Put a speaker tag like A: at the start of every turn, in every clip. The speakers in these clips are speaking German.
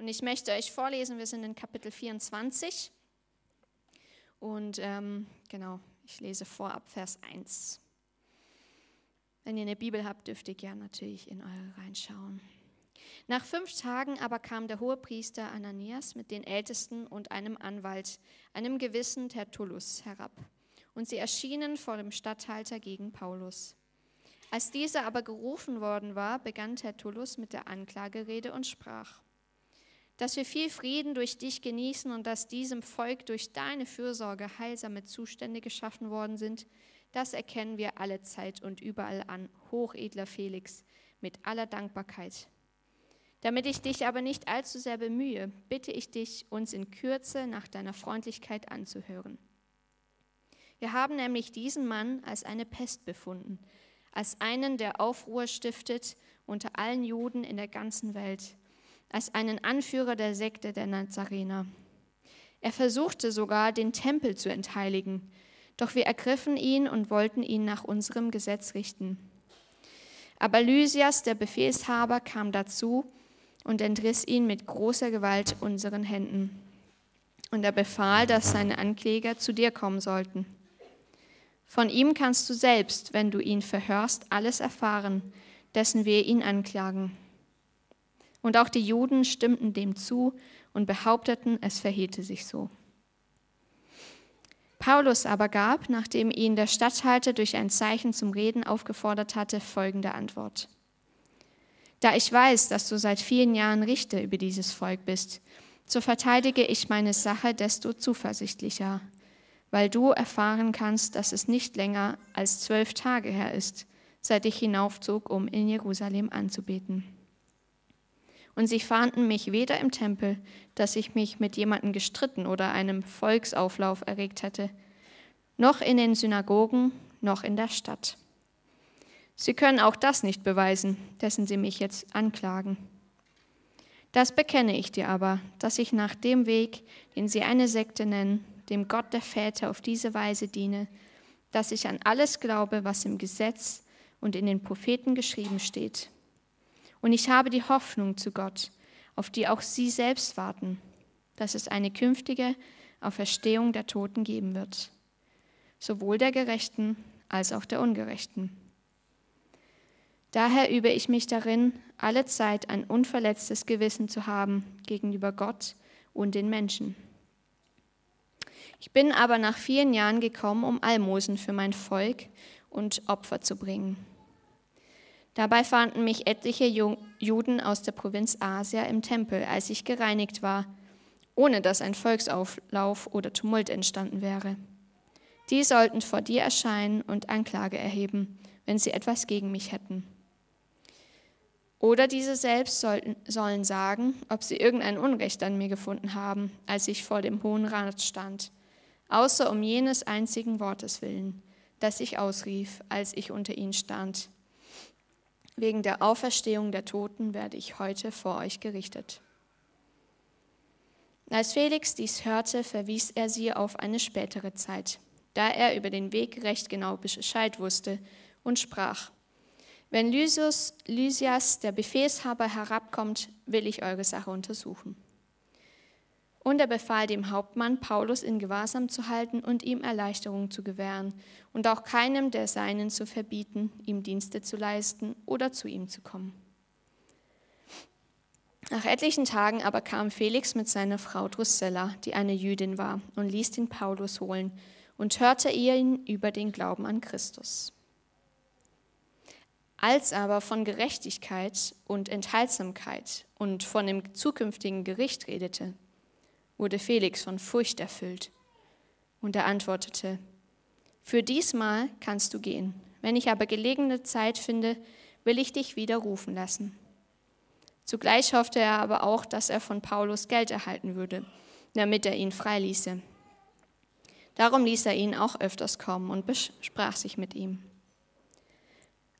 A: Und ich möchte euch vorlesen, wir sind in Kapitel 24. Und ähm, genau, ich lese vor ab Vers 1. Wenn ihr eine Bibel habt, dürft ihr gerne natürlich in eure reinschauen. Nach fünf Tagen aber kam der Hohepriester Ananias mit den Ältesten und einem Anwalt, einem gewissen Tertullus, herab. Und sie erschienen vor dem Statthalter gegen Paulus. Als dieser aber gerufen worden war, begann Tertullus mit der Anklagerede und sprach, dass wir viel Frieden durch dich genießen und dass diesem Volk durch deine Fürsorge heilsame Zustände geschaffen worden sind, das erkennen wir alle Zeit und überall an, hochedler Felix, mit aller Dankbarkeit. Damit ich dich aber nicht allzu sehr bemühe, bitte ich dich, uns in Kürze nach deiner Freundlichkeit anzuhören. Wir haben nämlich diesen Mann als eine Pest befunden, als einen, der Aufruhr stiftet unter allen Juden in der ganzen Welt, als einen Anführer der Sekte der Nazarener. Er versuchte sogar, den Tempel zu entheiligen, doch wir ergriffen ihn und wollten ihn nach unserem Gesetz richten. Aber Lysias, der Befehlshaber, kam dazu und entriss ihn mit großer Gewalt unseren Händen. Und er befahl, dass seine Ankläger zu dir kommen sollten. Von ihm kannst du selbst, wenn du ihn verhörst, alles erfahren, dessen wir ihn anklagen. Und auch die Juden stimmten dem zu und behaupteten, es verhielte sich so. Paulus aber gab, nachdem ihn der Statthalter durch ein Zeichen zum Reden aufgefordert hatte, folgende Antwort. Da ich weiß, dass du seit vielen Jahren Richter über dieses Volk bist, so verteidige ich meine Sache desto zuversichtlicher, weil du erfahren kannst, dass es nicht länger als zwölf Tage her ist, seit ich hinaufzog, um in Jerusalem anzubeten. Und sie fahnden mich weder im Tempel, dass ich mich mit jemandem gestritten oder einem Volksauflauf erregt hätte, noch in den Synagogen, noch in der Stadt. Sie können auch das nicht beweisen, dessen Sie mich jetzt anklagen. Das bekenne ich dir aber, dass ich nach dem Weg, den Sie eine Sekte nennen, dem Gott der Väter auf diese Weise diene, dass ich an alles glaube, was im Gesetz und in den Propheten geschrieben steht. Und ich habe die Hoffnung zu Gott, auf die auch Sie selbst warten, dass es eine künftige Auferstehung der Toten geben wird, sowohl der Gerechten als auch der Ungerechten. Daher übe ich mich darin, alle Zeit ein unverletztes Gewissen zu haben gegenüber Gott und den Menschen. Ich bin aber nach vielen Jahren gekommen, um Almosen für mein Volk und Opfer zu bringen. Dabei fanden mich etliche Juden aus der Provinz Asia im Tempel, als ich gereinigt war, ohne dass ein Volksauflauf oder Tumult entstanden wäre. Die sollten vor dir erscheinen und Anklage erheben, wenn sie etwas gegen mich hätten. Oder diese selbst sollten, sollen sagen, ob sie irgendein Unrecht an mir gefunden haben, als ich vor dem Hohen Rat stand, außer um jenes einzigen Wortes willen, das ich ausrief, als ich unter ihnen stand. Wegen der Auferstehung der Toten werde ich heute vor euch gerichtet. Als Felix dies hörte, verwies er sie auf eine spätere Zeit, da er über den Weg recht genau Bescheid wusste und sprach, wenn Lysias, der Befehlshaber, herabkommt, will ich eure Sache untersuchen. Und er befahl dem Hauptmann, Paulus in Gewahrsam zu halten und ihm Erleichterung zu gewähren und auch keinem der Seinen zu verbieten, ihm Dienste zu leisten oder zu ihm zu kommen. Nach etlichen Tagen aber kam Felix mit seiner Frau Drusilla, die eine Jüdin war, und ließ den Paulus holen und hörte ihn über den Glauben an Christus. Als aber von Gerechtigkeit und Enthaltsamkeit und von dem zukünftigen Gericht redete, wurde Felix von Furcht erfüllt. Und er antwortete, Für diesmal kannst du gehen. Wenn ich aber gelegene Zeit finde, will ich dich wieder rufen lassen. Zugleich hoffte er aber auch, dass er von Paulus Geld erhalten würde, damit er ihn freiließe. Darum ließ er ihn auch öfters kommen und besprach sich mit ihm.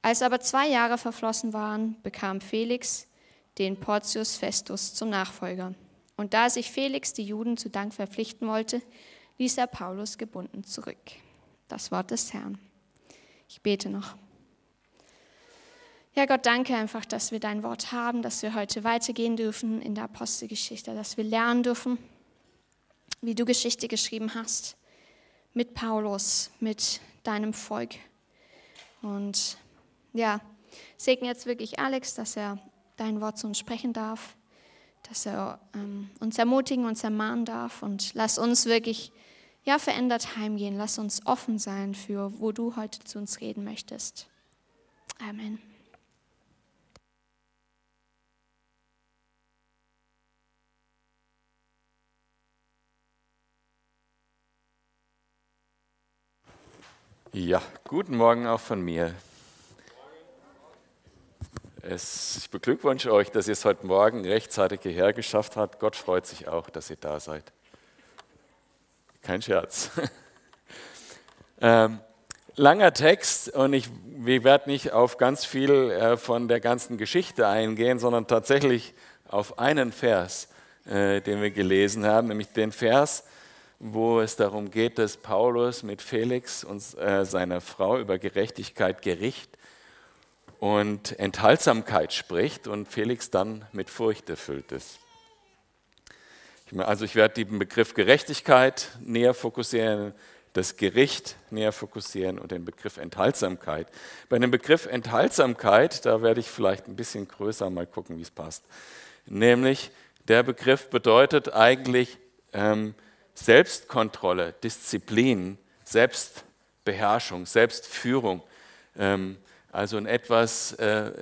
A: Als aber zwei Jahre verflossen waren, bekam Felix den Porcius Festus zum Nachfolger. Und da sich Felix die Juden zu Dank verpflichten wollte, ließ er Paulus gebunden zurück. Das Wort des Herrn. Ich bete noch. Ja, Gott, danke einfach, dass wir dein Wort haben, dass wir heute weitergehen dürfen in der Apostelgeschichte, dass wir lernen dürfen, wie du Geschichte geschrieben hast, mit Paulus, mit deinem Volk. Und ja, segne jetzt wirklich Alex, dass er dein Wort zu uns sprechen darf, dass er ähm, uns ermutigen, uns ermahnen darf und lass uns wirklich ja, verändert heimgehen. Lass uns offen sein für, wo du heute zu uns reden möchtest. Amen.
B: Ja, guten Morgen auch von mir. Es, ich beglückwünsche euch, dass ihr es heute Morgen rechtzeitig hierher geschafft habt. Gott freut sich auch, dass ihr da seid. Kein Scherz. ähm, langer Text und ich, wir werden nicht auf ganz viel äh, von der ganzen Geschichte eingehen, sondern tatsächlich auf einen Vers, äh, den wir gelesen haben, nämlich den Vers, wo es darum geht, dass Paulus mit Felix und äh, seiner Frau über Gerechtigkeit, Gericht und Enthaltsamkeit spricht und Felix dann mit Furcht erfüllt ist. Also ich werde den Begriff Gerechtigkeit näher fokussieren, das Gericht näher fokussieren und den Begriff Enthaltsamkeit. Bei dem Begriff Enthaltsamkeit, da werde ich vielleicht ein bisschen größer mal gucken, wie es passt. Nämlich der Begriff bedeutet eigentlich ähm, Selbstkontrolle, Disziplin, Selbstbeherrschung, Selbstführung. Ähm, also in etwas, äh,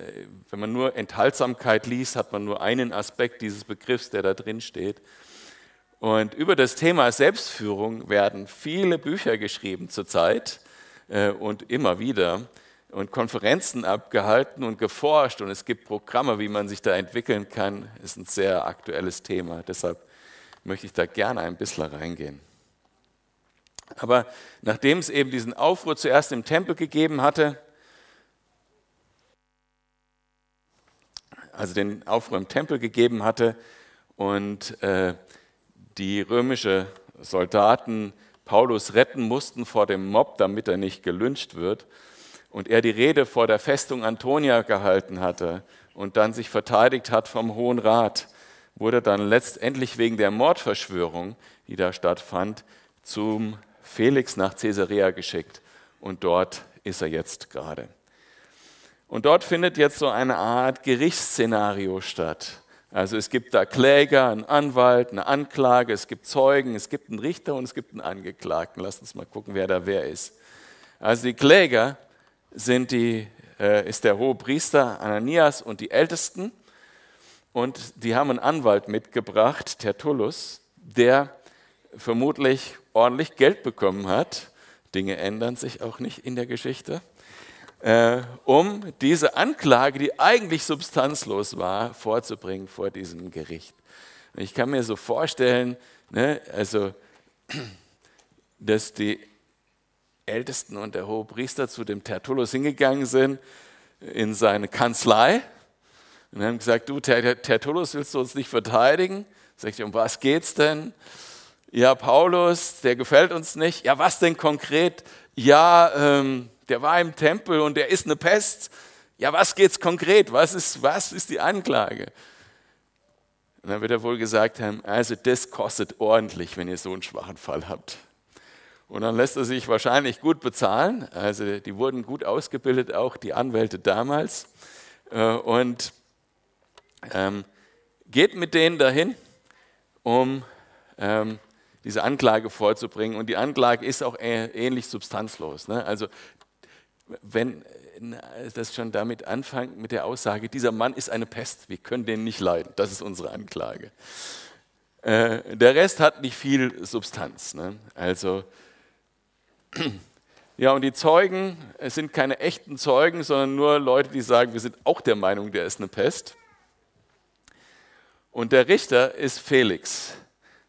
B: wenn man nur Enthaltsamkeit liest, hat man nur einen Aspekt dieses Begriffs, der da drin steht. Und über das Thema Selbstführung werden viele Bücher geschrieben zurzeit äh, und immer wieder und Konferenzen abgehalten und geforscht und es gibt Programme, wie man sich da entwickeln kann. Ist ein sehr aktuelles Thema. Deshalb möchte ich da gerne ein bisschen reingehen. Aber nachdem es eben diesen Aufruhr zuerst im Tempel gegeben hatte, also den Aufruhr im Tempel gegeben hatte und äh, die römische Soldaten Paulus retten mussten vor dem Mob, damit er nicht gelünscht wird, und er die Rede vor der Festung Antonia gehalten hatte und dann sich verteidigt hat vom Hohen Rat, wurde dann letztendlich wegen der Mordverschwörung, die da stattfand, zum Felix nach Caesarea geschickt. Und dort ist er jetzt gerade. Und dort findet jetzt so eine Art Gerichtsszenario statt. Also es gibt da Kläger, einen Anwalt, eine Anklage, es gibt Zeugen, es gibt einen Richter und es gibt einen Angeklagten. Lass uns mal gucken, wer da wer ist. Also die Kläger sind die, äh, ist der hohe Priester Ananias und die Ältesten. Und die haben einen Anwalt mitgebracht, Tertullus, der vermutlich ordentlich Geld bekommen hat. Dinge ändern sich auch nicht in der Geschichte. Äh, um diese Anklage, die eigentlich substanzlos war, vorzubringen vor diesem Gericht. Ich kann mir so vorstellen, ne, also, dass die Ältesten und der hohe Priester zu dem Tertullus hingegangen sind in seine Kanzlei und haben gesagt, du Tertullus, willst du uns nicht verteidigen? Sag ich, um was geht's denn? Ja, Paulus, der gefällt uns nicht. Ja, was denn konkret? Ja, ähm, der war im Tempel und der ist eine Pest. Ja, was geht's konkret? Was ist, was ist die Anklage? Und dann wird er wohl gesagt haben, also das kostet ordentlich, wenn ihr so einen schwachen Fall habt. Und dann lässt er sich wahrscheinlich gut bezahlen. Also die wurden gut ausgebildet, auch die Anwälte damals. Äh, und ähm, geht mit denen dahin, um ähm, diese Anklage vorzubringen. Und die Anklage ist auch ähnlich substanzlos. Ne? Also wenn das schon damit anfängt mit der Aussage, dieser Mann ist eine Pest, wir können den nicht leiden. Das ist unsere Anklage. Äh, der Rest hat nicht viel Substanz. Ne? Also, ja, und die Zeugen, es sind keine echten Zeugen, sondern nur Leute, die sagen, wir sind auch der Meinung, der ist eine Pest. Und der Richter ist Felix.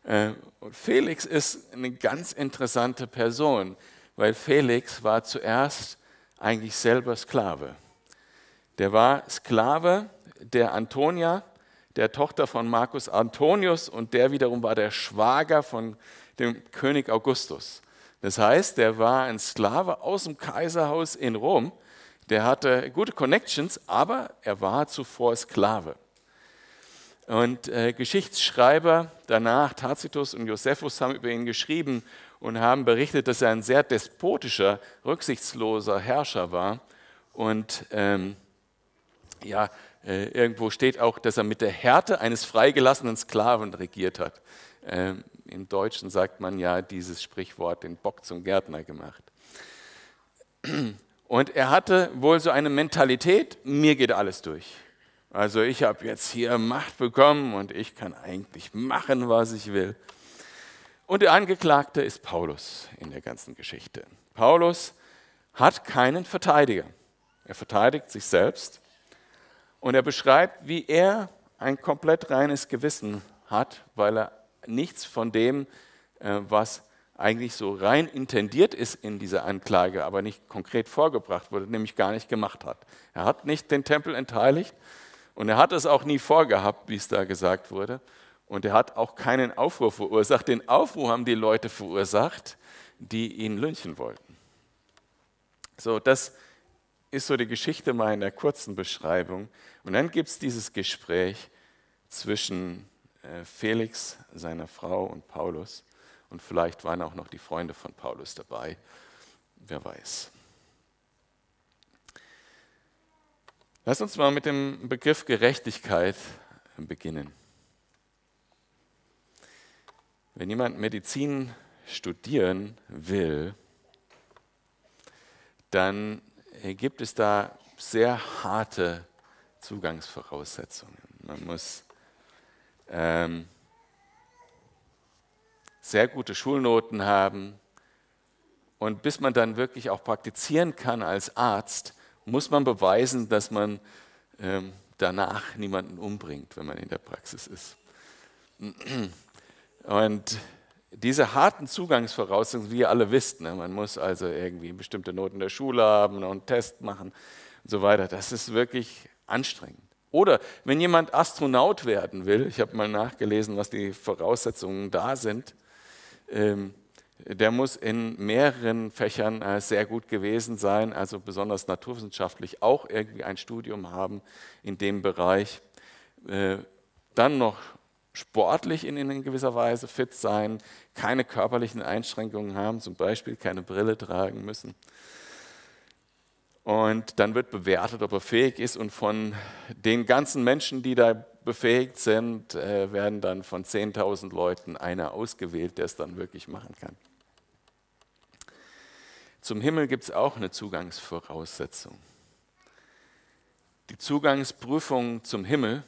B: Äh, und Felix ist eine ganz interessante Person, weil Felix war zuerst eigentlich selber Sklave. Der war Sklave der Antonia, der Tochter von Marcus Antonius und der wiederum war der Schwager von dem König Augustus. Das heißt, der war ein Sklave aus dem Kaiserhaus in Rom, der hatte gute Connections, aber er war zuvor Sklave. Und äh, Geschichtsschreiber danach, Tacitus und Josephus, haben über ihn geschrieben und haben berichtet, dass er ein sehr despotischer, rücksichtsloser Herrscher war. Und ähm, ja, äh, irgendwo steht auch, dass er mit der Härte eines freigelassenen Sklaven regiert hat. Ähm, Im Deutschen sagt man ja dieses Sprichwort, den Bock zum Gärtner gemacht. Und er hatte wohl so eine Mentalität, mir geht alles durch. Also ich habe jetzt hier Macht bekommen und ich kann eigentlich machen, was ich will. Und der Angeklagte ist Paulus in der ganzen Geschichte. Paulus hat keinen Verteidiger. Er verteidigt sich selbst und er beschreibt, wie er ein komplett reines Gewissen hat, weil er nichts von dem, äh, was eigentlich so rein intendiert ist in dieser Anklage, aber nicht konkret vorgebracht wurde, nämlich gar nicht gemacht hat. Er hat nicht den Tempel entheiligt und er hat es auch nie vorgehabt, wie es da gesagt wurde. Und er hat auch keinen Aufruhr verursacht. Den Aufruhr haben die Leute verursacht, die ihn lynchen wollten. So, das ist so die Geschichte mal in der kurzen Beschreibung. Und dann gibt es dieses Gespräch zwischen äh, Felix, seiner Frau und Paulus. Und vielleicht waren auch noch die Freunde von Paulus dabei. Wer weiß. Lass uns mal mit dem Begriff Gerechtigkeit beginnen. Wenn jemand Medizin studieren will, dann gibt es da sehr harte Zugangsvoraussetzungen. Man muss ähm, sehr gute Schulnoten haben. Und bis man dann wirklich auch praktizieren kann als Arzt, muss man beweisen, dass man ähm, danach niemanden umbringt, wenn man in der Praxis ist. Und diese harten Zugangsvoraussetzungen, wie ihr alle wisst, ne, man muss also irgendwie bestimmte Noten in der Schule haben und einen Test machen und so weiter, das ist wirklich anstrengend. Oder wenn jemand Astronaut werden will, ich habe mal nachgelesen, was die Voraussetzungen da sind, ähm, der muss in mehreren Fächern äh, sehr gut gewesen sein, also besonders naturwissenschaftlich auch irgendwie ein Studium haben in dem Bereich. Äh, dann noch sportlich in, in gewisser Weise fit sein, keine körperlichen Einschränkungen haben, zum Beispiel keine Brille tragen müssen. Und dann wird bewertet, ob er fähig ist. Und von den ganzen Menschen, die da befähigt sind, äh, werden dann von 10.000 Leuten einer ausgewählt, der es dann wirklich machen kann. Zum Himmel gibt es auch eine Zugangsvoraussetzung. Die Zugangsprüfung zum Himmel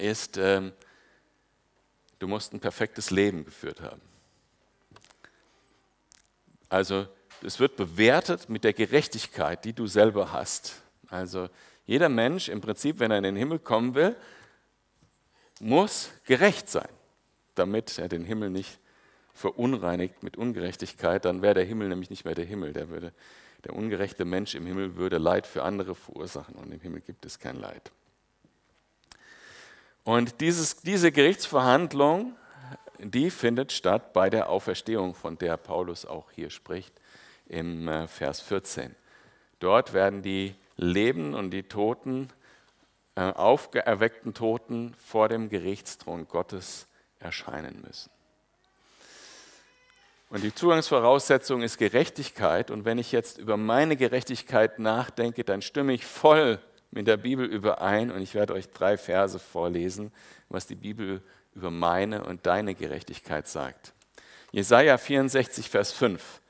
B: ist, ähm, du musst ein perfektes Leben geführt haben. Also es wird bewertet mit der Gerechtigkeit, die du selber hast. Also jeder Mensch im Prinzip, wenn er in den Himmel kommen will, muss gerecht sein, damit er den Himmel nicht verunreinigt mit Ungerechtigkeit. Dann wäre der Himmel nämlich nicht mehr der Himmel. Der, würde, der ungerechte Mensch im Himmel würde Leid für andere verursachen und im Himmel gibt es kein Leid. Und dieses, diese Gerichtsverhandlung, die findet statt bei der Auferstehung, von der Paulus auch hier spricht im äh, Vers 14. Dort werden die Leben und die Toten, äh, auferweckten Toten vor dem Gerichtsthron Gottes erscheinen müssen. Und die Zugangsvoraussetzung ist Gerechtigkeit. Und wenn ich jetzt über meine Gerechtigkeit nachdenke, dann stimme ich voll mit der Bibel überein. Und ich werde euch drei Verse vorlesen, was die Bibel über meine und deine Gerechtigkeit sagt. Jesaja 64, Vers 5.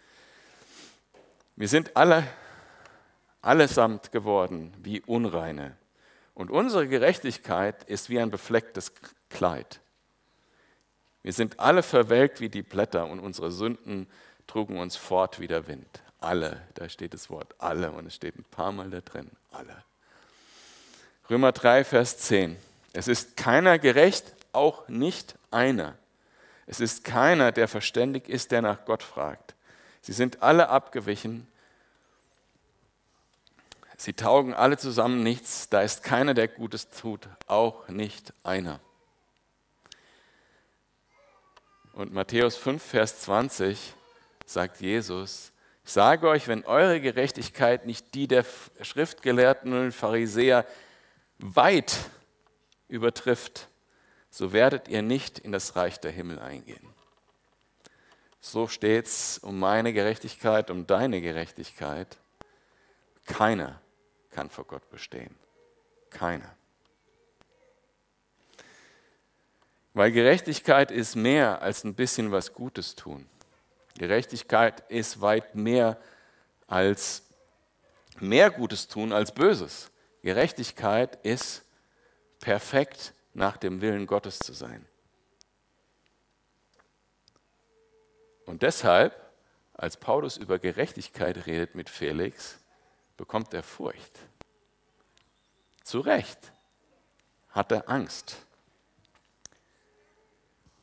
B: Wir sind alle allesamt geworden wie Unreine. Und unsere Gerechtigkeit ist wie ein beflecktes Kleid. Wir sind alle verwelkt wie die Blätter und unsere Sünden trugen uns fort wie der Wind. Alle, da steht das Wort alle und es steht ein paar Mal da drin, alle. Römer 3, Vers 10. Es ist keiner gerecht, auch nicht einer. Es ist keiner, der verständig ist, der nach Gott fragt. Sie sind alle abgewichen. Sie taugen alle zusammen nichts. Da ist keiner, der Gutes tut, auch nicht einer. Und Matthäus 5, Vers 20 sagt Jesus, Ich sage euch, wenn eure Gerechtigkeit nicht die der Schriftgelehrten und Pharisäer weit übertrifft, so werdet ihr nicht in das Reich der Himmel eingehen. So steht es um meine Gerechtigkeit, um deine Gerechtigkeit. Keiner kann vor Gott bestehen. Keiner. Weil Gerechtigkeit ist mehr als ein bisschen was Gutes tun. Gerechtigkeit ist weit mehr als mehr Gutes tun als Böses. Gerechtigkeit ist perfekt nach dem Willen Gottes zu sein. Und deshalb, als Paulus über Gerechtigkeit redet mit Felix, bekommt er Furcht. Zu Recht hat er Angst.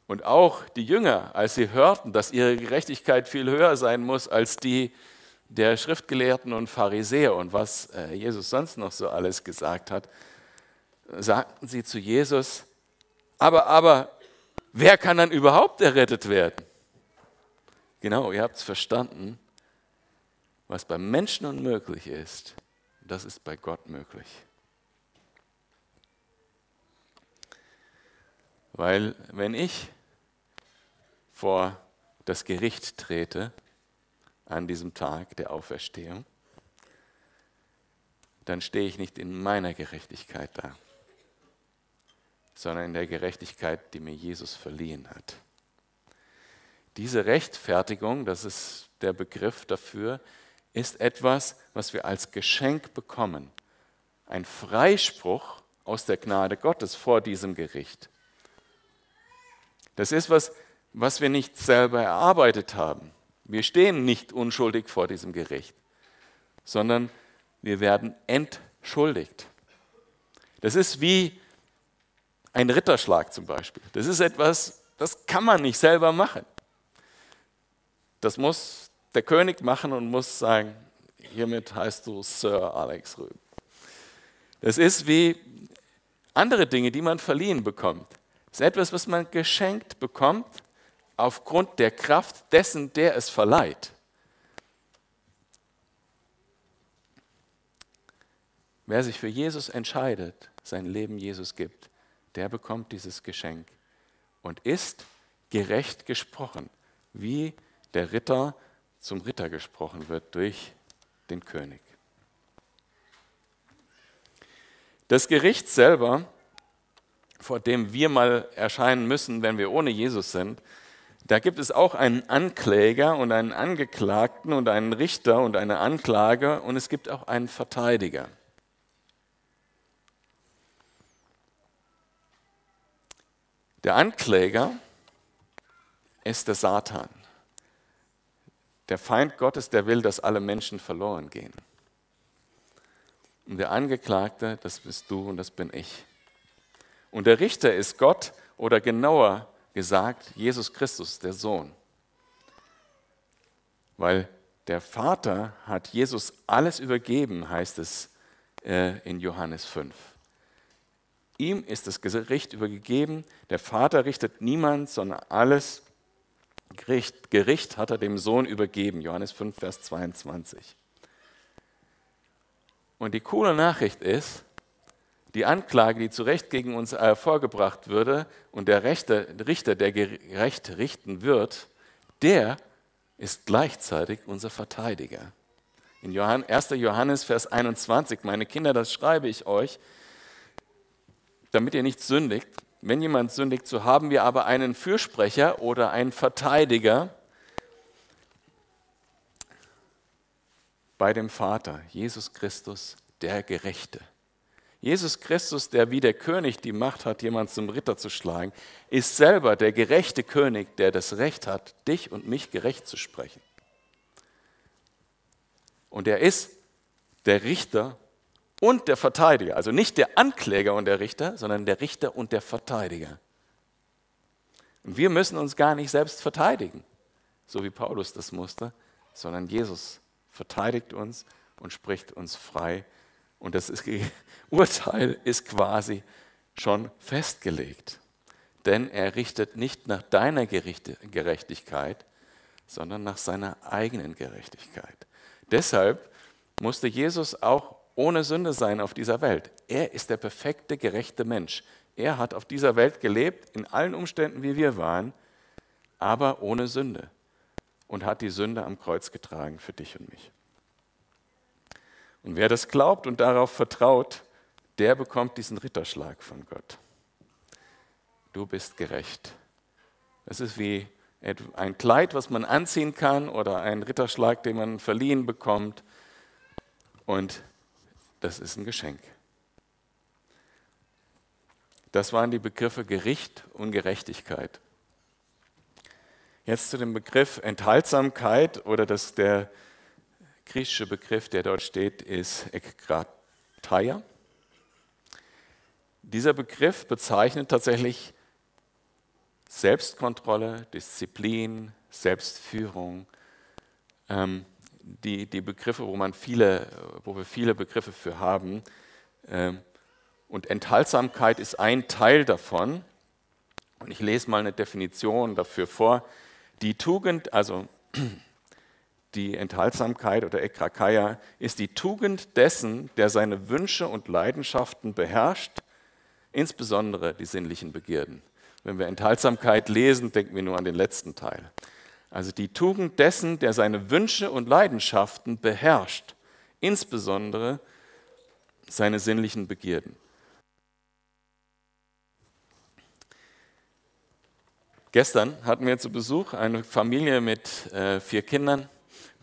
B: Und auch die Jünger, als sie hörten, dass ihre Gerechtigkeit viel höher sein muss als die der Schriftgelehrten und Pharisäer und was äh, Jesus sonst noch so alles gesagt hat, sagten sie zu Jesus, aber, aber, wer kann dann überhaupt errettet werden? Genau, ihr habt es verstanden. Was bei Menschen unmöglich ist, das ist bei Gott möglich. Weil wenn ich vor das Gericht trete an diesem Tag der Auferstehung, dann stehe ich nicht in meiner Gerechtigkeit da, sondern in der Gerechtigkeit, die mir Jesus verliehen hat. Diese Rechtfertigung, das ist der Begriff dafür, ist etwas, was wir als Geschenk bekommen. Ein Freispruch aus der Gnade Gottes vor diesem Gericht. Das ist was, was wir nicht selber erarbeitet haben. Wir stehen nicht unschuldig vor diesem Gericht, sondern wir werden entschuldigt. Das ist wie ein Ritterschlag zum Beispiel. Das ist etwas, das kann man nicht selber machen. Das muss der König machen und muss sagen, hiermit heißt du Sir Alex Rüben. Das ist wie andere Dinge, die man verliehen bekommt. Das ist etwas, was man geschenkt bekommt aufgrund der Kraft dessen, der es verleiht. Wer sich für Jesus entscheidet, sein Leben Jesus gibt, der bekommt dieses Geschenk und ist gerecht gesprochen, wie der Ritter zum Ritter gesprochen wird durch den König. Das Gericht selber vor dem wir mal erscheinen müssen, wenn wir ohne Jesus sind, da gibt es auch einen Ankläger und einen Angeklagten und einen Richter und eine Anklage und es gibt auch einen Verteidiger. Der Ankläger ist der Satan. Der Feind Gottes, der will, dass alle Menschen verloren gehen. Und der Angeklagte, das bist du und das bin ich. Und der Richter ist Gott oder genauer gesagt Jesus Christus, der Sohn. Weil der Vater hat Jesus alles übergeben, heißt es äh, in Johannes 5. Ihm ist das Gericht übergeben. Der Vater richtet niemand, sondern alles Gericht, Gericht hat er dem Sohn übergeben. Johannes 5, Vers 22. Und die coole Nachricht ist, die Anklage, die zu Recht gegen uns äh, vorgebracht würde und der Richter, der gerecht richten wird, der ist gleichzeitig unser Verteidiger. In 1. Johannes, Vers 21, meine Kinder, das schreibe ich euch, damit ihr nicht sündigt. Wenn jemand sündigt, so haben wir aber einen Fürsprecher oder einen Verteidiger bei dem Vater, Jesus Christus, der Gerechte. Jesus Christus, der wie der König die Macht hat, jemand zum Ritter zu schlagen, ist selber der gerechte König, der das Recht hat, dich und mich gerecht zu sprechen. Und er ist der Richter und der Verteidiger. Also nicht der Ankläger und der Richter, sondern der Richter und der Verteidiger. Und wir müssen uns gar nicht selbst verteidigen, so wie Paulus das musste, sondern Jesus verteidigt uns und spricht uns frei und das Urteil ist quasi schon festgelegt. Denn er richtet nicht nach deiner Gerechtigkeit, sondern nach seiner eigenen Gerechtigkeit. Deshalb musste Jesus auch ohne Sünde sein auf dieser Welt. Er ist der perfekte, gerechte Mensch. Er hat auf dieser Welt gelebt, in allen Umständen, wie wir waren, aber ohne Sünde und hat die Sünde am Kreuz getragen für dich und mich. Und wer das glaubt und darauf vertraut, der bekommt diesen Ritterschlag von Gott. Du bist gerecht. Das ist wie ein Kleid, was man anziehen kann oder ein Ritterschlag, den man verliehen bekommt. Und das ist ein Geschenk. Das waren die Begriffe Gericht und Gerechtigkeit. Jetzt zu dem Begriff Enthaltsamkeit oder das, der griechische Begriff, der dort steht, ist Ekkrataia. Dieser Begriff bezeichnet tatsächlich Selbstkontrolle, Disziplin, Selbstführung, ähm, die, die Begriffe, wo, man viele, wo wir viele Begriffe für haben. Ähm, und Enthaltsamkeit ist ein Teil davon. Und ich lese mal eine Definition dafür vor. Die Tugend, also die Enthaltsamkeit oder Ekrakaya, ist die Tugend dessen, der seine Wünsche und Leidenschaften beherrscht, insbesondere die sinnlichen Begierden. Wenn wir Enthaltsamkeit lesen, denken wir nur an den letzten Teil. Also die Tugend dessen, der seine Wünsche und Leidenschaften beherrscht, insbesondere seine sinnlichen Begierden. Gestern hatten wir zu Besuch eine Familie mit äh, vier Kindern,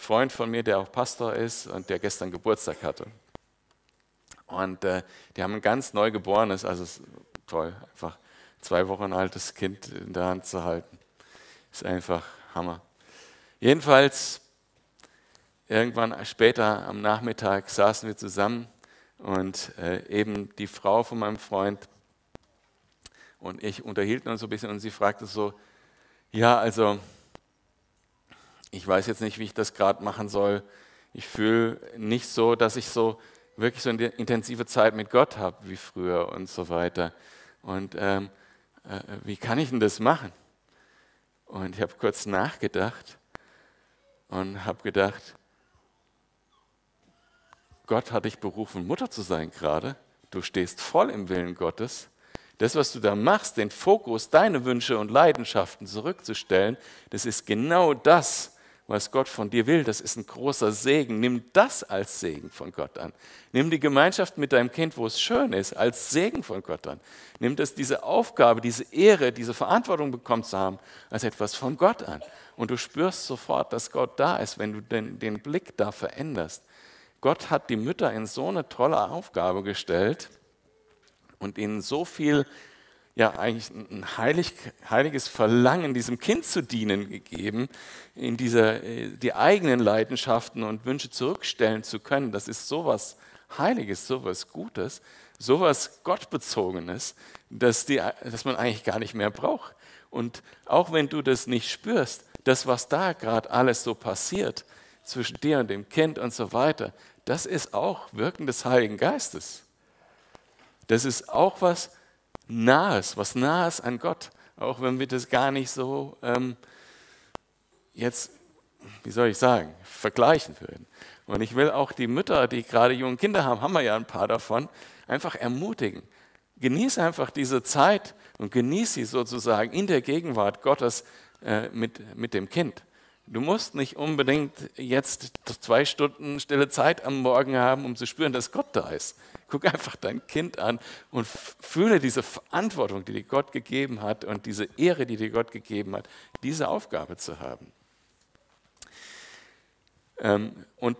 B: Freund von mir, der auch Pastor ist und der gestern Geburtstag hatte. Und äh, die haben ein ganz neugeborenes, also toll, einfach zwei Wochen altes Kind in der Hand zu halten. Ist einfach Hammer. Jedenfalls, irgendwann später am Nachmittag saßen wir zusammen und äh, eben die Frau von meinem Freund und ich unterhielten uns so ein bisschen und sie fragte so, ja, also ich weiß jetzt nicht, wie ich das gerade machen soll. Ich fühle nicht so, dass ich so wirklich so eine intensive Zeit mit Gott habe wie früher und so weiter. Und ähm, äh, wie kann ich denn das machen? Und ich habe kurz nachgedacht und habe gedacht, Gott hat dich berufen, Mutter zu sein gerade. Du stehst voll im Willen Gottes das, was du da machst, den Fokus, deine Wünsche und Leidenschaften zurückzustellen, das ist genau das, was Gott von dir will. Das ist ein großer Segen. Nimm das als Segen von Gott an. Nimm die Gemeinschaft mit deinem Kind, wo es schön ist, als Segen von Gott an. Nimm das, diese Aufgabe, diese Ehre, diese Verantwortung bekommen zu haben, als etwas von Gott an. Und du spürst sofort, dass Gott da ist, wenn du den, den Blick da veränderst. Gott hat die Mütter in so eine tolle Aufgabe gestellt und ihnen so viel, ja eigentlich ein heilig, heiliges Verlangen, diesem Kind zu dienen gegeben, in dieser, äh, die eigenen Leidenschaften und Wünsche zurückstellen zu können. Das ist sowas Heiliges, sowas Gutes, sowas Gottbezogenes, dass, die, dass man eigentlich gar nicht mehr braucht. Und auch wenn du das nicht spürst, das, was da gerade alles so passiert, zwischen dir und dem Kind und so weiter, das ist auch Wirken des Heiligen Geistes. Das ist auch was Nahes, was Nahes an Gott, auch wenn wir das gar nicht so ähm, jetzt, wie soll ich sagen, vergleichen würden. Und ich will auch die Mütter, die gerade junge Kinder haben, haben wir ja ein paar davon, einfach ermutigen. Genieß einfach diese Zeit und genieß sie sozusagen in der Gegenwart Gottes äh, mit, mit dem Kind. Du musst nicht unbedingt jetzt zwei Stunden stille Zeit am Morgen haben, um zu spüren, dass Gott da ist. Guck einfach dein Kind an und fühle diese Verantwortung, die dir Gott gegeben hat und diese Ehre, die dir Gott gegeben hat, diese Aufgabe zu haben. Ähm, und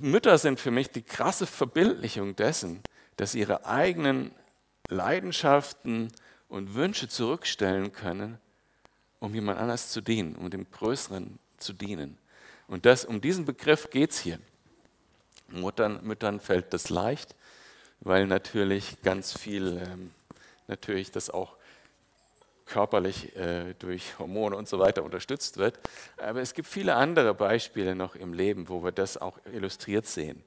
B: Mütter sind für mich die krasse Verbildlichung dessen, dass sie ihre eigenen Leidenschaften und Wünsche zurückstellen können, um jemand anders zu dienen, um dem Größeren zu dienen. Und das, um diesen Begriff geht es hier. Muttern, Müttern fällt das leicht, weil natürlich ganz viel, ähm, natürlich das auch körperlich äh, durch Hormone und so weiter unterstützt wird. Aber es gibt viele andere Beispiele noch im Leben, wo wir das auch illustriert sehen.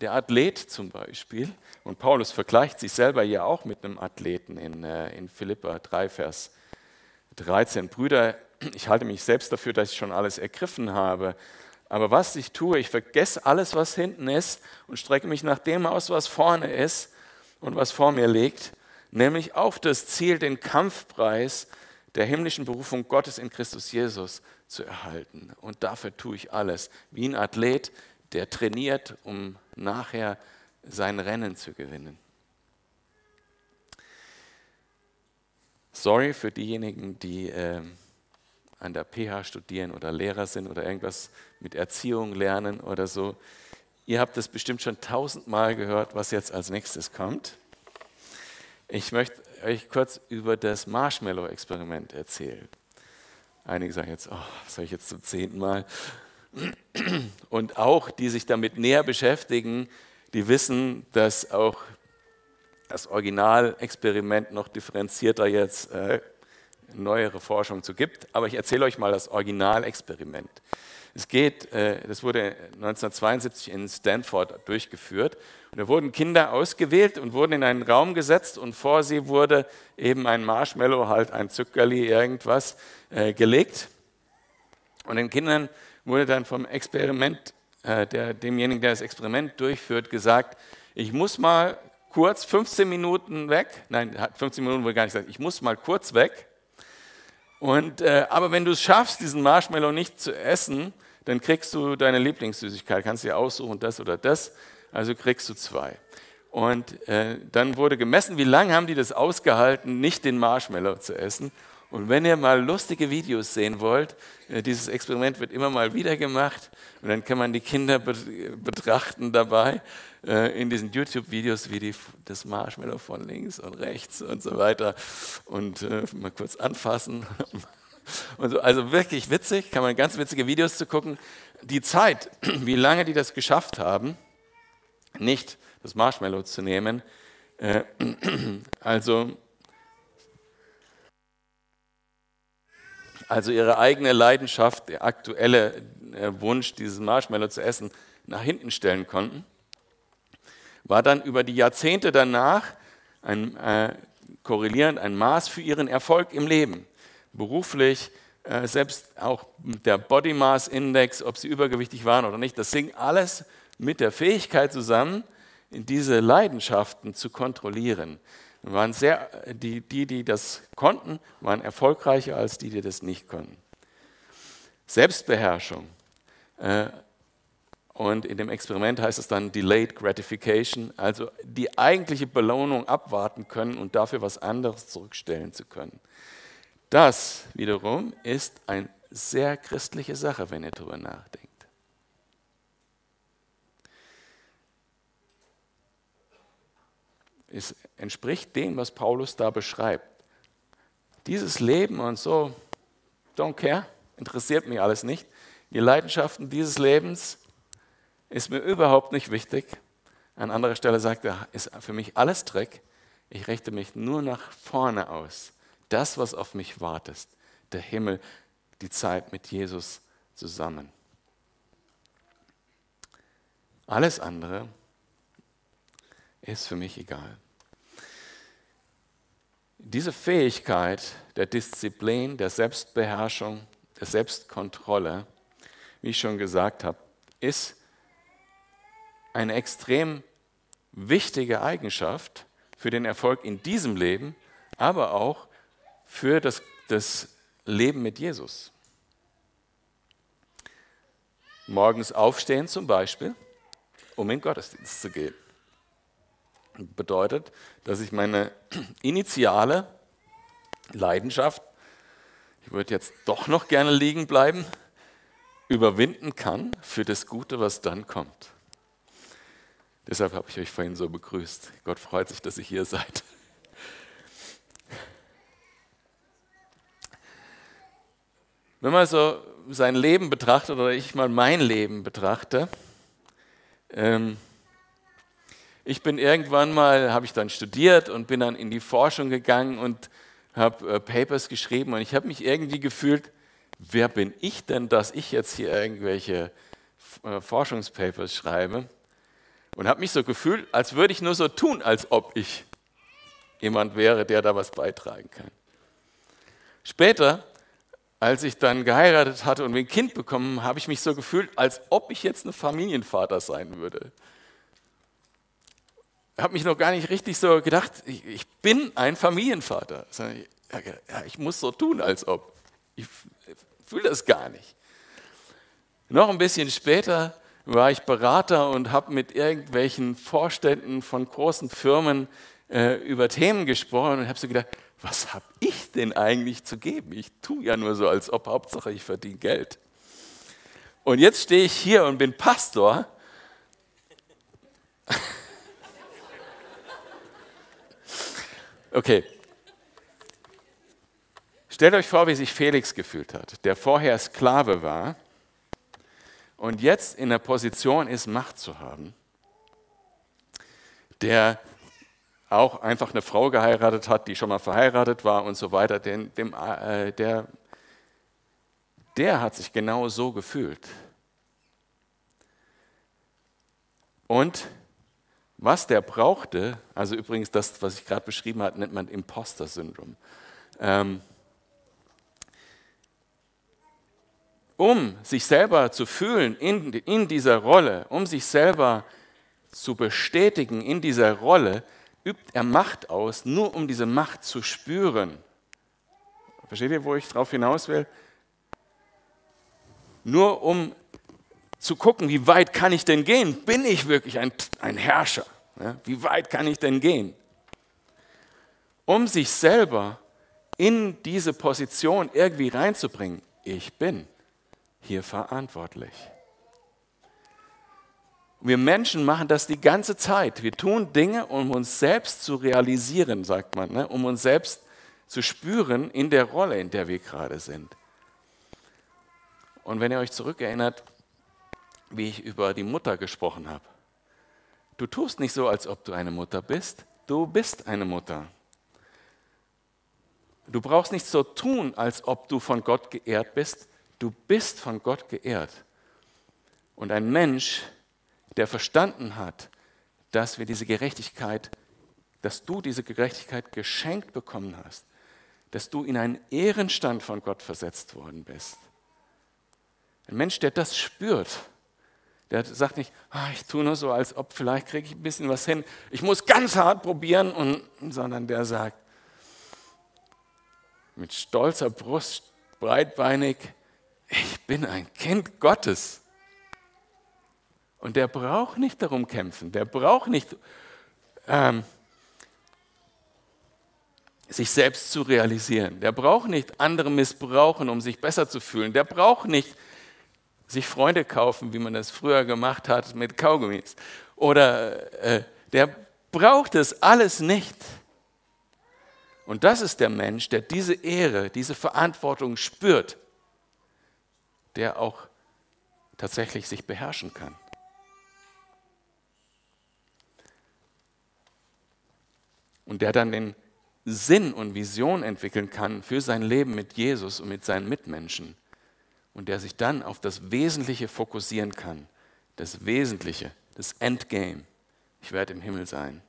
B: Der Athlet zum Beispiel, und Paulus vergleicht sich selber ja auch mit einem Athleten in, äh, in Philippa 3, Vers 13 Brüder, ich halte mich selbst dafür, dass ich schon alles ergriffen habe. Aber was ich tue, ich vergesse alles, was hinten ist und strecke mich nach dem aus, was vorne ist und was vor mir liegt, nämlich auf das Ziel, den Kampfpreis der himmlischen Berufung Gottes in Christus Jesus zu erhalten. Und dafür tue ich alles, wie ein Athlet, der trainiert, um nachher sein Rennen zu gewinnen. Sorry für diejenigen, die äh, an der PH studieren oder Lehrer sind oder irgendwas mit Erziehung lernen oder so. Ihr habt das bestimmt schon tausendmal gehört, was jetzt als nächstes kommt. Ich möchte euch kurz über das Marshmallow-Experiment erzählen. Einige sagen jetzt, oh, was soll ich jetzt zum zehnten Mal? Und auch die sich damit näher beschäftigen, die wissen, dass auch das Originalexperiment noch differenzierter jetzt äh, neuere Forschung zu gibt. Aber ich erzähle euch mal das Originalexperiment. Es geht, äh, das wurde 1972 in Stanford durchgeführt. Und da wurden Kinder ausgewählt und wurden in einen Raum gesetzt und vor sie wurde eben ein Marshmallow, halt ein Zuckerli, irgendwas äh, gelegt. Und den Kindern wurde dann vom Experiment, äh, der, demjenigen, der das Experiment durchführt, gesagt, ich muss mal kurz 15 Minuten weg, nein, 15 Minuten wurde gar nicht gesagt, ich muss mal kurz weg. Und, äh, aber wenn du es schaffst, diesen Marshmallow nicht zu essen, dann kriegst du deine Lieblingssüßigkeit, kannst dir aussuchen, das oder das, also kriegst du zwei. Und äh, dann wurde gemessen, wie lange haben die das ausgehalten, nicht den Marshmallow zu essen. Und wenn ihr mal lustige Videos sehen wollt, äh, dieses Experiment wird immer mal wieder gemacht und dann kann man die Kinder betrachten dabei äh, in diesen YouTube-Videos, wie die das Marshmallow von links und rechts und so weiter und äh, mal kurz anfassen. So. Also wirklich witzig, kann man ganz witzige Videos zu gucken. Die Zeit, wie lange die das geschafft haben, nicht das Marshmallow zu nehmen, also also ihre eigene Leidenschaft, der aktuelle äh, Wunsch, dieses Marshmallow zu essen, nach hinten stellen konnten, war dann über die Jahrzehnte danach ein, äh, korrelierend ein Maß für ihren Erfolg im Leben. Beruflich, äh, selbst auch der Body Mass Index, ob sie übergewichtig waren oder nicht, das hing alles mit der Fähigkeit zusammen, diese Leidenschaften zu kontrollieren waren sehr, die, die, die das konnten, waren erfolgreicher als die, die das nicht konnten. Selbstbeherrschung. Äh, und in dem Experiment heißt es dann Delayed Gratification, also die eigentliche Belohnung abwarten können und dafür was anderes zurückstellen zu können. Das wiederum ist eine sehr christliche Sache, wenn ihr darüber nachdenkt. Es entspricht dem, was Paulus da beschreibt. Dieses Leben und so, don't care, interessiert mich alles nicht. Die Leidenschaften dieses Lebens ist mir überhaupt nicht wichtig. An anderer Stelle sagt er, ist für mich alles Dreck. Ich richte mich nur nach vorne aus. Das, was auf mich wartet, der Himmel, die Zeit mit Jesus zusammen. Alles andere ist für mich egal. Diese Fähigkeit der Disziplin, der Selbstbeherrschung, der Selbstkontrolle, wie ich schon gesagt habe, ist eine extrem wichtige Eigenschaft für den Erfolg in diesem Leben, aber auch für das, das Leben mit Jesus. Morgens aufstehen zum Beispiel, um in den Gottesdienst zu gehen bedeutet, dass ich meine initiale Leidenschaft, ich würde jetzt doch noch gerne liegen bleiben, überwinden kann für das Gute, was dann kommt. Deshalb habe ich euch vorhin so begrüßt. Gott freut sich, dass ihr hier seid. Wenn man so sein Leben betrachtet oder ich mal mein Leben betrachte, ähm, ich bin irgendwann mal, habe ich dann studiert und bin dann in die Forschung gegangen und habe äh, Papers geschrieben und ich habe mich irgendwie gefühlt, wer bin ich denn, dass ich jetzt hier irgendwelche äh, Forschungspapers schreibe? Und habe mich so gefühlt, als würde ich nur so tun, als ob ich jemand wäre, der da was beitragen kann. Später, als ich dann geheiratet hatte und ein Kind bekommen, habe ich mich so gefühlt, als ob ich jetzt ein Familienvater sein würde. Ich habe mich noch gar nicht richtig so gedacht, ich, ich bin ein Familienvater. Ja, ich muss so tun, als ob. Ich fühle das gar nicht. Noch ein bisschen später war ich Berater und habe mit irgendwelchen Vorständen von großen Firmen äh, über Themen gesprochen und habe so gedacht, was habe ich denn eigentlich zu geben? Ich tue ja nur so, als ob Hauptsache ich verdiene Geld. Und jetzt stehe ich hier und bin Pastor. Okay. Stellt euch vor, wie sich Felix gefühlt hat, der vorher Sklave war und jetzt in der Position ist, Macht zu haben, der auch einfach eine Frau geheiratet hat, die schon mal verheiratet war und so weiter, den, dem, äh, der, der hat sich genau so gefühlt. Und was der brauchte, also übrigens das, was ich gerade beschrieben habe, nennt man Imposter-Syndrom. Ähm, um sich selber zu fühlen in, in dieser Rolle, um sich selber zu bestätigen in dieser Rolle, übt er Macht aus, nur um diese Macht zu spüren. Versteht ihr, wo ich drauf hinaus will? Nur um zu gucken, wie weit kann ich denn gehen? Bin ich wirklich ein, ein Herrscher? Wie weit kann ich denn gehen? Um sich selber in diese Position irgendwie reinzubringen, ich bin hier verantwortlich. Wir Menschen machen das die ganze Zeit. Wir tun Dinge, um uns selbst zu realisieren, sagt man, ne? um uns selbst zu spüren in der Rolle, in der wir gerade sind. Und wenn ihr euch zurückerinnert, wie ich über die Mutter gesprochen habe. Du tust nicht so, als ob du eine Mutter bist. Du bist eine Mutter. Du brauchst nicht so tun, als ob du von Gott geehrt bist. Du bist von Gott geehrt. Und ein Mensch, der verstanden hat, dass wir diese Gerechtigkeit, dass du diese Gerechtigkeit geschenkt bekommen hast, dass du in einen Ehrenstand von Gott versetzt worden bist. Ein Mensch, der das spürt, der sagt nicht, ah, ich tue nur so, als ob vielleicht kriege ich ein bisschen was hin. Ich muss ganz hart probieren, und, sondern der sagt mit stolzer Brust, breitbeinig, ich bin ein Kind Gottes. Und der braucht nicht darum kämpfen, der braucht nicht ähm, sich selbst zu realisieren, der braucht nicht andere missbrauchen, um sich besser zu fühlen, der braucht nicht sich Freunde kaufen, wie man das früher gemacht hat mit Kaugummis. Oder äh, der braucht es alles nicht. Und das ist der Mensch, der diese Ehre, diese Verantwortung spürt, der auch tatsächlich sich beherrschen kann. Und der dann den Sinn und Vision entwickeln kann für sein Leben mit Jesus und mit seinen Mitmenschen und der sich dann auf das Wesentliche fokussieren kann. Das Wesentliche, das Endgame. Ich werde im Himmel sein.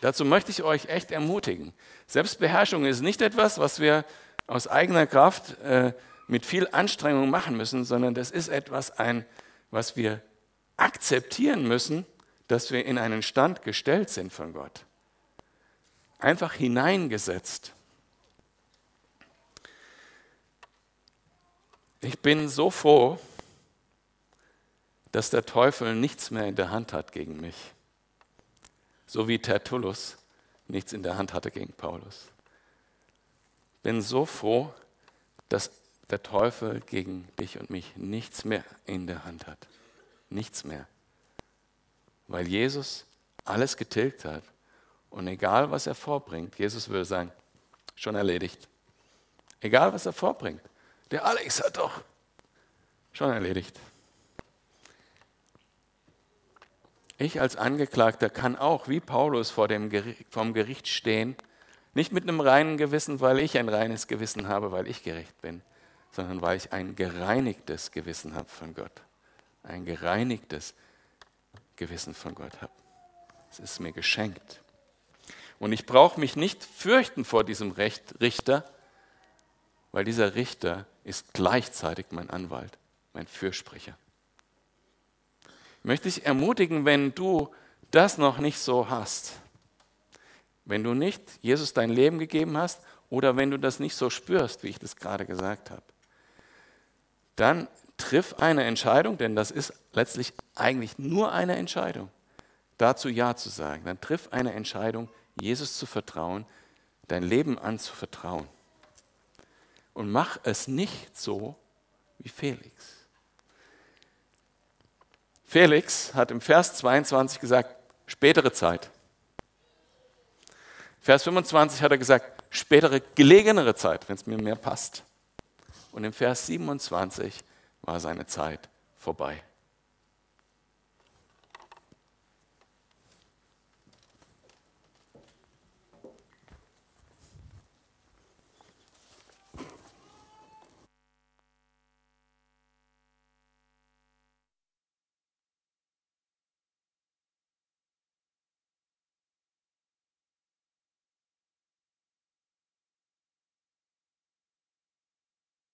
B: Dazu möchte ich euch echt ermutigen. Selbstbeherrschung ist nicht etwas, was wir aus eigener Kraft äh, mit viel Anstrengung machen müssen, sondern das ist etwas, ein, was wir akzeptieren müssen, dass wir in einen Stand gestellt sind von Gott. Einfach hineingesetzt. Ich bin so froh, dass der Teufel nichts mehr in der Hand hat gegen mich. So wie Tertullus nichts in der Hand hatte gegen Paulus. Bin so froh, dass der Teufel gegen dich und mich nichts mehr in der Hand hat. Nichts mehr. Weil Jesus alles getilgt hat. Und egal, was er vorbringt, Jesus würde sagen, schon erledigt. Egal, was er vorbringt. Der Alex hat doch schon erledigt. Ich als Angeklagter kann auch wie Paulus vor dem Gericht, vom Gericht stehen, nicht mit einem reinen Gewissen, weil ich ein reines Gewissen habe, weil ich gerecht bin, sondern weil ich ein gereinigtes Gewissen habe von Gott. Ein gereinigtes Gewissen von Gott habe. Es ist mir geschenkt. Und ich brauche mich nicht fürchten vor diesem Recht, Richter, weil dieser Richter ist gleichzeitig mein Anwalt, mein Fürsprecher. Ich möchte dich ermutigen, wenn du das noch nicht so hast, wenn du nicht Jesus dein Leben gegeben hast oder wenn du das nicht so spürst, wie ich das gerade gesagt habe, dann triff eine Entscheidung, denn das ist letztlich eigentlich nur eine Entscheidung, dazu Ja zu sagen. Dann triff eine Entscheidung, Jesus zu vertrauen, dein Leben anzuvertrauen. Und mach es nicht so wie Felix. Felix hat im Vers 22 gesagt, spätere Zeit. Vers 25 hat er gesagt, spätere gelegenere Zeit, wenn es mir mehr passt. Und im Vers 27 war seine Zeit vorbei.